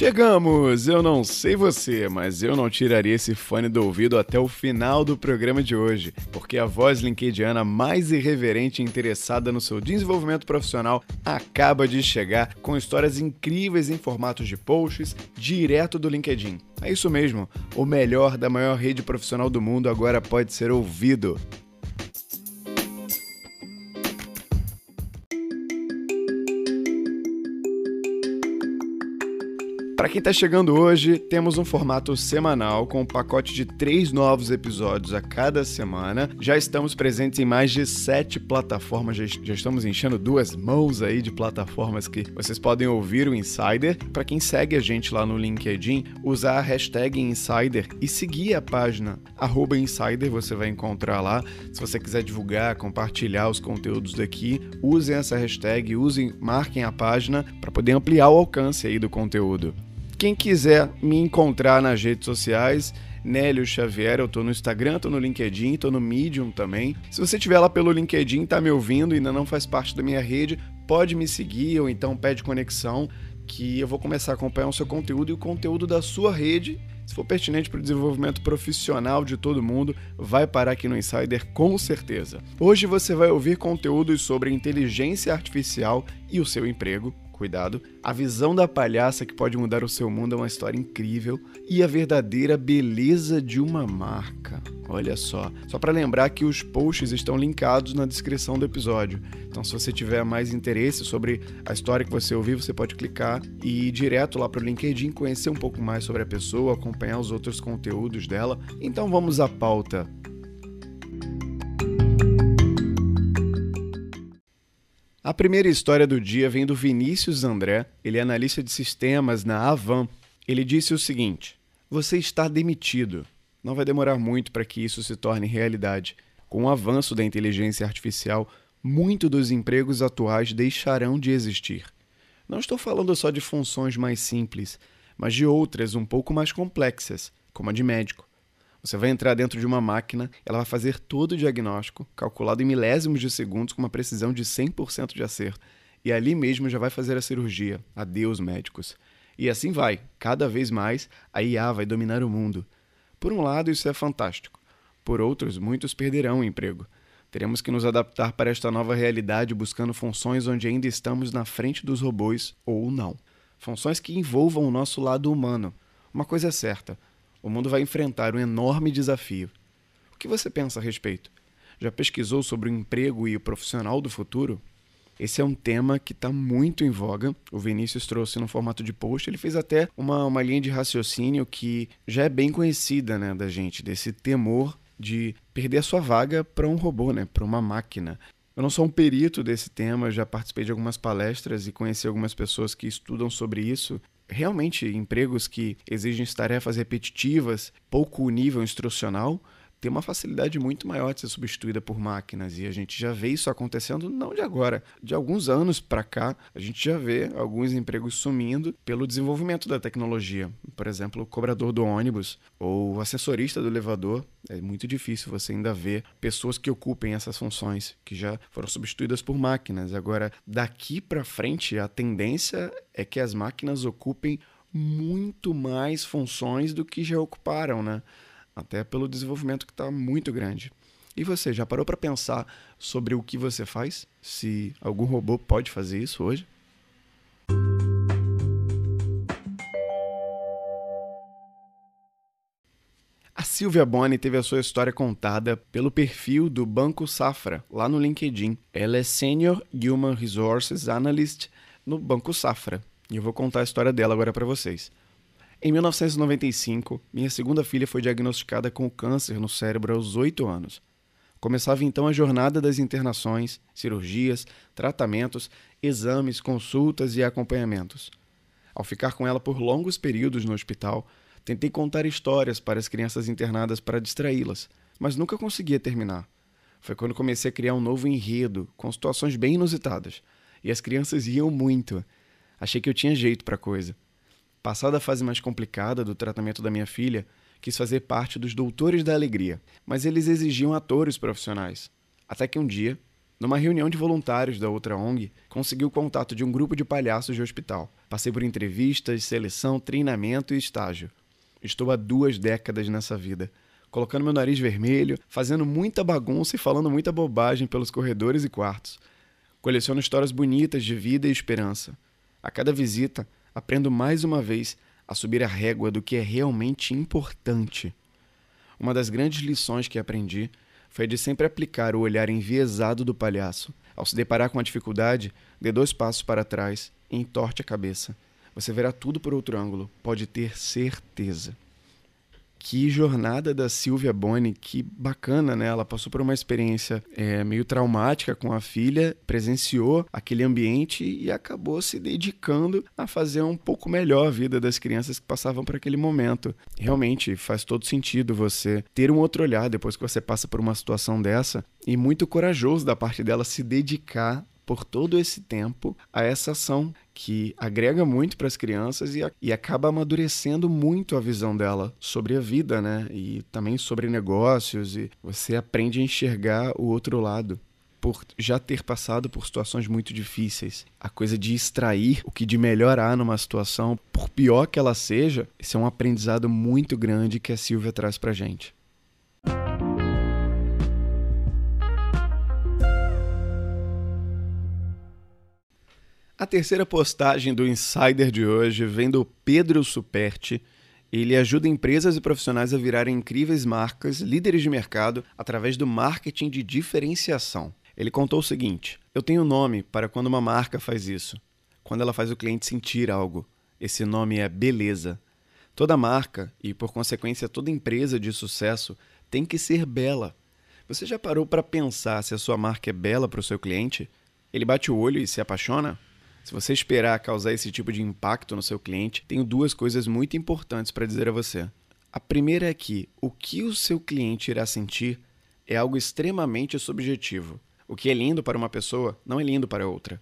Chegamos! Eu não sei você, mas eu não tiraria esse fone do ouvido até o final do programa de hoje, porque a voz linkediana mais irreverente e interessada no seu desenvolvimento profissional acaba de chegar com histórias incríveis em formatos de posts direto do LinkedIn. É isso mesmo, o melhor da maior rede profissional do mundo agora pode ser ouvido. Para quem está chegando hoje, temos um formato semanal com um pacote de três novos episódios a cada semana. Já estamos presentes em mais de sete plataformas, já, estamos enchendo duas mãos aí de plataformas que vocês podem ouvir o Insider. Para quem segue a gente lá no LinkedIn, usar a hashtag Insider e seguir a página Insider, você vai encontrar lá. Se você quiser divulgar, compartilhar os conteúdos daqui, usem essa hashtag, usem, marquem a página para poder ampliar o alcance aí do conteúdo. Quem quiser me encontrar nas redes sociais, Nélio Xavier, eu tô no Instagram, tô no LinkedIn, tô no Medium também. Se você estiver lá pelo LinkedIn, tá me ouvindo e ainda não faz parte da minha rede, pode me seguir ou então pede conexão, que eu vou começar a acompanhar o seu conteúdo e o conteúdo da sua rede. Se for pertinente para o desenvolvimento profissional de todo mundo, vai parar aqui no Insider com certeza. Hoje você vai ouvir conteúdos sobre inteligência artificial e o seu emprego cuidado. A visão da palhaça que pode mudar o seu mundo é uma história incrível e a verdadeira beleza de uma marca. Olha só. Só para lembrar que os posts estão linkados na descrição do episódio. Então, se você tiver mais interesse sobre a história que você ouviu, você pode clicar e ir direto lá para o LinkedIn, conhecer um pouco mais sobre a pessoa, acompanhar os outros conteúdos dela. Então, vamos à pauta. A primeira história do dia vem do Vinícius André, ele é analista de sistemas na Avan. Ele disse o seguinte: Você está demitido. Não vai demorar muito para que isso se torne realidade. Com o avanço da inteligência artificial, muito dos empregos atuais deixarão de existir. Não estou falando só de funções mais simples, mas de outras um pouco mais complexas, como a de médico. Você vai entrar dentro de uma máquina, ela vai fazer todo o diagnóstico, calculado em milésimos de segundos, com uma precisão de 100% de acerto. E ali mesmo já vai fazer a cirurgia. Adeus, médicos. E assim vai, cada vez mais, a IA vai dominar o mundo. Por um lado, isso é fantástico. Por outros, muitos perderão o emprego. Teremos que nos adaptar para esta nova realidade buscando funções onde ainda estamos na frente dos robôs ou não. Funções que envolvam o nosso lado humano. Uma coisa é certa: o mundo vai enfrentar um enorme desafio. O que você pensa a respeito? Já pesquisou sobre o emprego e o profissional do futuro? Esse é um tema que está muito em voga. O Vinícius trouxe no formato de post. Ele fez até uma, uma linha de raciocínio que já é bem conhecida né, da gente, desse temor de perder a sua vaga para um robô, né, para uma máquina. Eu não sou um perito desse tema, já participei de algumas palestras e conheci algumas pessoas que estudam sobre isso realmente empregos que exigem tarefas repetitivas, pouco nível instrucional, tem uma facilidade muito maior de ser substituída por máquinas e a gente já vê isso acontecendo não de agora, de alguns anos para cá, a gente já vê alguns empregos sumindo pelo desenvolvimento da tecnologia. Por exemplo, o cobrador do ônibus ou o assessorista do elevador, é muito difícil você ainda ver pessoas que ocupem essas funções que já foram substituídas por máquinas. Agora, daqui para frente, a tendência é que as máquinas ocupem muito mais funções do que já ocuparam, né? Até pelo desenvolvimento que está muito grande. E você, já parou para pensar sobre o que você faz? Se algum robô pode fazer isso hoje? A Silvia Boni teve a sua história contada pelo perfil do Banco Safra, lá no LinkedIn. Ela é Senior Human Resources Analyst no Banco Safra. E eu vou contar a história dela agora para vocês. Em 1995, minha segunda filha foi diagnosticada com câncer no cérebro aos 8 anos. Começava então a jornada das internações, cirurgias, tratamentos, exames, consultas e acompanhamentos. Ao ficar com ela por longos períodos no hospital, tentei contar histórias para as crianças internadas para distraí-las, mas nunca conseguia terminar. Foi quando comecei a criar um novo enredo, com situações bem inusitadas, e as crianças riam muito. Achei que eu tinha jeito para a coisa. Passada a fase mais complicada do tratamento da minha filha, quis fazer parte dos Doutores da Alegria, mas eles exigiam atores profissionais. Até que um dia, numa reunião de voluntários da outra ONG, consegui o contato de um grupo de palhaços de hospital. Passei por entrevistas, seleção, treinamento e estágio. Estou há duas décadas nessa vida, colocando meu nariz vermelho, fazendo muita bagunça e falando muita bobagem pelos corredores e quartos. Coleciono histórias bonitas de vida e esperança. A cada visita, aprendo mais uma vez a subir a régua do que é realmente importante. Uma das grandes lições que aprendi foi de sempre aplicar o olhar enviesado do palhaço. Ao se deparar com a dificuldade, dê dois passos para trás e entorte a cabeça. Você verá tudo por outro ângulo, pode ter certeza. Que jornada da Silvia Boni, que bacana, né? Ela passou por uma experiência é, meio traumática com a filha, presenciou aquele ambiente e acabou se dedicando a fazer um pouco melhor a vida das crianças que passavam por aquele momento. Realmente faz todo sentido você ter um outro olhar depois que você passa por uma situação dessa e muito corajoso da parte dela se dedicar por todo esse tempo a essa ação que agrega muito para as crianças e, e acaba amadurecendo muito a visão dela sobre a vida, né? E também sobre negócios e você aprende a enxergar o outro lado por já ter passado por situações muito difíceis. A coisa de extrair o que de melhor há numa situação, por pior que ela seja, esse é um aprendizado muito grande que a Silvia traz pra gente. A terceira postagem do Insider de hoje vem do Pedro Superti. Ele ajuda empresas e profissionais a virarem incríveis marcas, líderes de mercado, através do marketing de diferenciação. Ele contou o seguinte: Eu tenho nome para quando uma marca faz isso. Quando ela faz o cliente sentir algo. Esse nome é beleza. Toda marca, e por consequência toda empresa de sucesso, tem que ser bela. Você já parou para pensar se a sua marca é bela para o seu cliente? Ele bate o olho e se apaixona? Se você esperar causar esse tipo de impacto no seu cliente, tenho duas coisas muito importantes para dizer a você. A primeira é que o que o seu cliente irá sentir é algo extremamente subjetivo. O que é lindo para uma pessoa não é lindo para outra.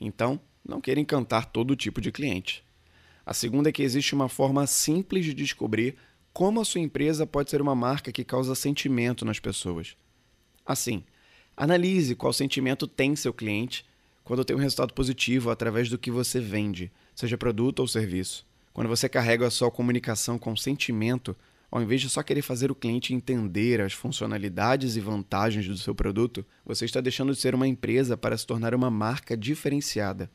Então, não queira encantar todo tipo de cliente. A segunda é que existe uma forma simples de descobrir como a sua empresa pode ser uma marca que causa sentimento nas pessoas. Assim, analise qual sentimento tem seu cliente quando tem um resultado positivo através do que você vende, seja produto ou serviço. Quando você carrega a sua comunicação com sentimento, ao invés de só querer fazer o cliente entender as funcionalidades e vantagens do seu produto, você está deixando de ser uma empresa para se tornar uma marca diferenciada.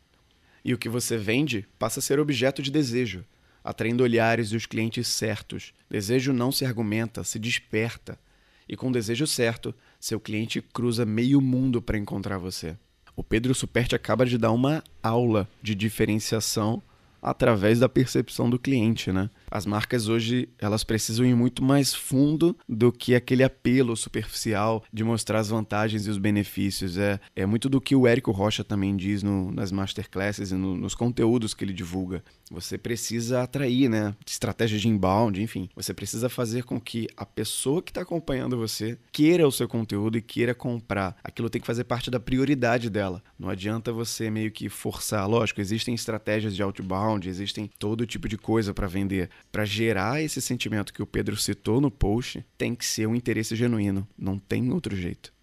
E o que você vende passa a ser objeto de desejo, atraindo olhares dos clientes certos. Desejo não se argumenta, se desperta. E com o desejo certo, seu cliente cruza meio mundo para encontrar você. O Pedro Superti acaba de dar uma aula de diferenciação através da percepção do cliente, né? As marcas hoje, elas precisam ir muito mais fundo do que aquele apelo superficial de mostrar as vantagens e os benefícios. É, é muito do que o Érico Rocha também diz no, nas masterclasses e no, nos conteúdos que ele divulga. Você precisa atrair, né? Estratégia de inbound, enfim. Você precisa fazer com que a pessoa que está acompanhando você queira o seu conteúdo e queira comprar. Aquilo tem que fazer parte da prioridade dela. Não adianta você meio que forçar. Lógico, existem estratégias de outbound, existem todo tipo de coisa para vender para gerar esse sentimento que o Pedro citou no post, tem que ser um interesse genuíno, não tem outro jeito.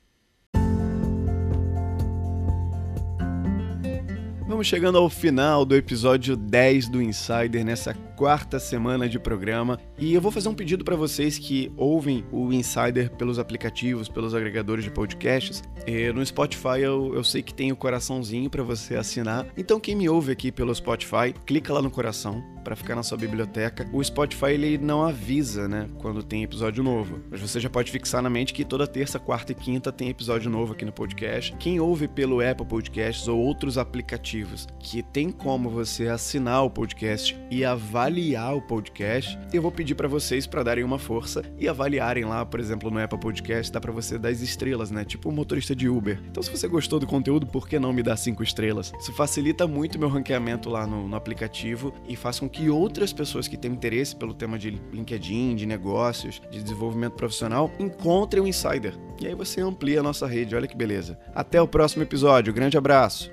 Vamos chegando ao final do episódio 10 do Insider nessa quarta semana de programa e eu vou fazer um pedido para vocês que ouvem o Insider pelos aplicativos, pelos agregadores de podcasts. E no Spotify eu, eu sei que tem o coraçãozinho para você assinar. Então quem me ouve aqui pelo Spotify, clica lá no coração para ficar na sua biblioteca. O Spotify ele não avisa, né, quando tem episódio novo, mas você já pode fixar na mente que toda terça, quarta e quinta tem episódio novo aqui no podcast. Quem ouve pelo Apple Podcasts ou outros aplicativos que tem como você assinar o podcast e avaliar o podcast, eu vou pedir para vocês para darem uma força e avaliarem lá, por exemplo, no Apple Podcast, dá para você dar as estrelas, né, tipo o motorista de Uber. Então, se você gostou do conteúdo, por que não me dar cinco estrelas? Isso facilita muito meu ranqueamento lá no, no aplicativo e faz com que outras pessoas que têm interesse pelo tema de LinkedIn, de negócios, de desenvolvimento profissional, encontrem o Insider. E aí você amplia a nossa rede, olha que beleza. Até o próximo episódio, grande abraço!